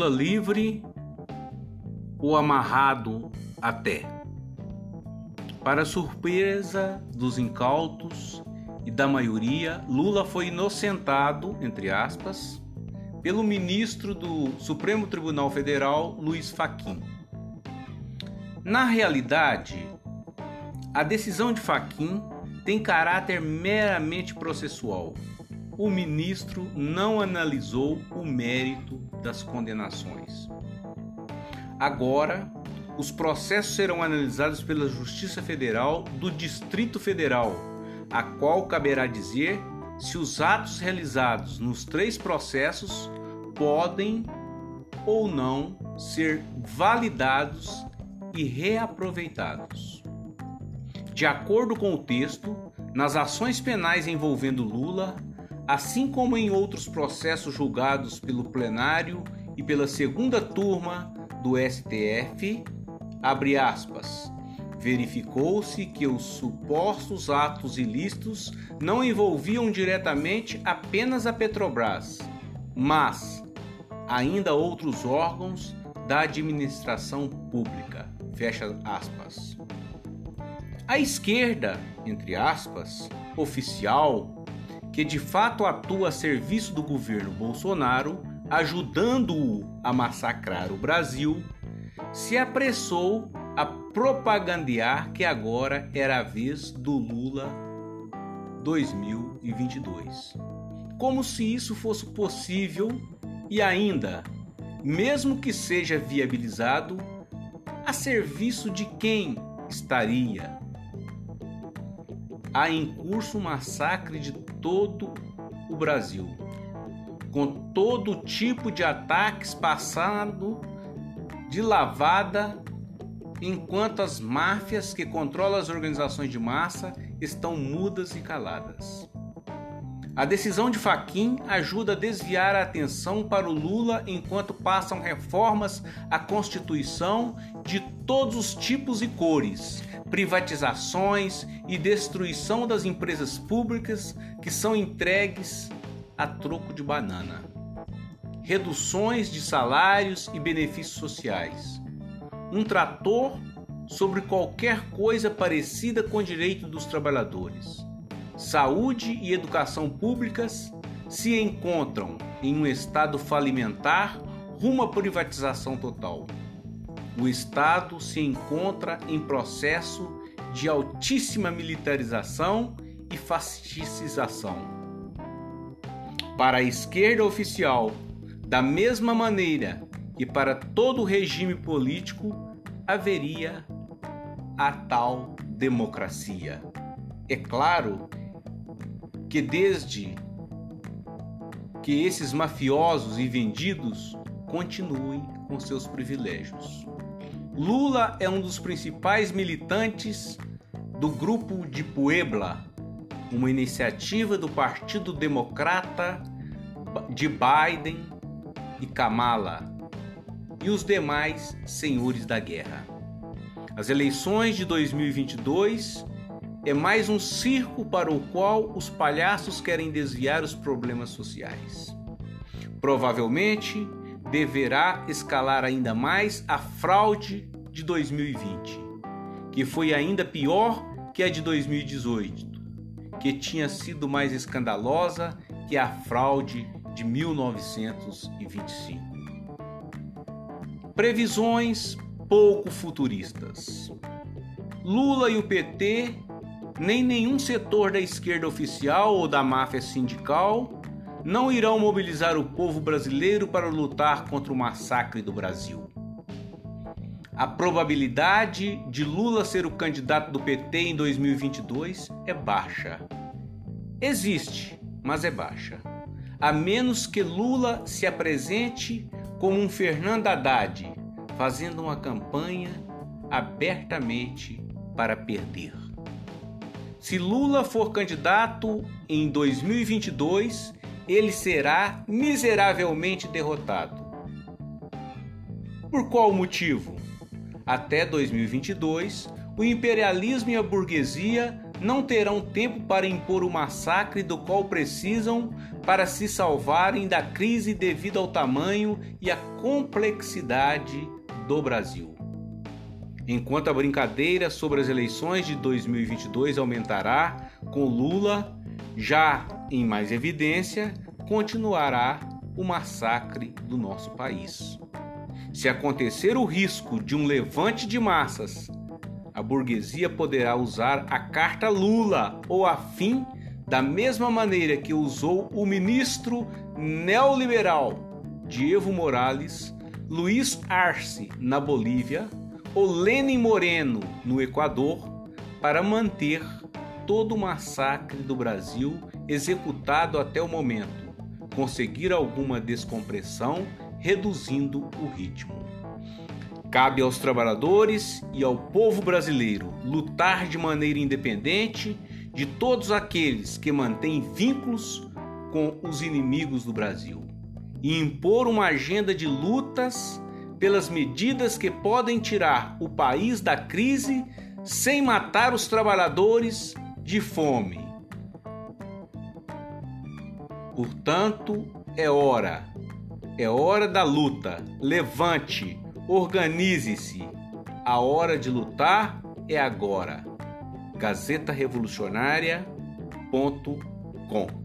Lula livre ou amarrado até. Para surpresa dos incautos e da maioria, Lula foi inocentado, entre aspas, pelo ministro do Supremo Tribunal Federal, Luiz Faquim. Na realidade, a decisão de Faquim tem caráter meramente processual. O ministro não analisou o mérito das condenações. Agora, os processos serão analisados pela Justiça Federal do Distrito Federal, a qual caberá dizer se os atos realizados nos três processos podem ou não ser validados e reaproveitados. De acordo com o texto, nas ações penais envolvendo Lula, assim como em outros processos julgados pelo plenário e pela segunda turma do STF, abre aspas, verificou-se que os supostos atos ilícitos não envolviam diretamente apenas a Petrobras, mas ainda outros órgãos da administração pública. Fecha aspas. A esquerda, entre aspas, oficial, que de fato atua a serviço do governo Bolsonaro, ajudando-o a massacrar o Brasil, se apressou a propagandear que agora era a vez do Lula 2022. Como se isso fosse possível e ainda, mesmo que seja viabilizado, a serviço de quem estaria? Há em curso um massacre de todo o Brasil, com todo tipo de ataques passando de lavada, enquanto as máfias que controlam as organizações de massa estão mudas e caladas. A decisão de Faquim ajuda a desviar a atenção para o Lula enquanto passam reformas à Constituição de todos os tipos e cores, privatizações e destruição das empresas públicas que são entregues a troco de banana, reduções de salários e benefícios sociais, um trator sobre qualquer coisa parecida com o direito dos trabalhadores saúde e educação públicas se encontram em um estado falimentar rumo à privatização total. O Estado se encontra em processo de altíssima militarização e fascistização. Para a esquerda oficial, da mesma maneira que para todo regime político, haveria a tal democracia. É claro que desde que esses mafiosos e vendidos continuem com seus privilégios. Lula é um dos principais militantes do Grupo de Puebla, uma iniciativa do Partido Democrata de Biden e Kamala e os demais senhores da guerra. As eleições de 2022 é mais um circo para o qual os palhaços querem desviar os problemas sociais. Provavelmente deverá escalar ainda mais a fraude de 2020, que foi ainda pior que a de 2018, que tinha sido mais escandalosa que a fraude de 1925. Previsões pouco futuristas. Lula e o PT nem nenhum setor da esquerda oficial ou da máfia sindical não irão mobilizar o povo brasileiro para lutar contra o massacre do Brasil. A probabilidade de Lula ser o candidato do PT em 2022 é baixa. Existe, mas é baixa. A menos que Lula se apresente como um Fernando Haddad, fazendo uma campanha abertamente para perder. Se Lula for candidato em 2022, ele será miseravelmente derrotado. Por qual motivo? Até 2022, o imperialismo e a burguesia não terão tempo para impor o massacre do qual precisam para se salvarem da crise devido ao tamanho e à complexidade do Brasil. Enquanto a brincadeira sobre as eleições de 2022 aumentará, com Lula já em mais evidência, continuará o massacre do nosso país. Se acontecer o risco de um levante de massas, a burguesia poderá usar a carta Lula ou afim da mesma maneira que usou o ministro neoliberal de Evo Morales, Luiz Arce na Bolívia ou Lenin Moreno no Equador para manter todo o massacre do Brasil executado até o momento, conseguir alguma descompressão reduzindo o ritmo. Cabe aos trabalhadores e ao povo brasileiro lutar de maneira independente de todos aqueles que mantêm vínculos com os inimigos do Brasil e impor uma agenda de lutas pelas medidas que podem tirar o país da crise sem matar os trabalhadores de fome. Portanto, é hora, é hora da luta. Levante, organize-se. A hora de lutar é agora. Gazeta Revolucionária.com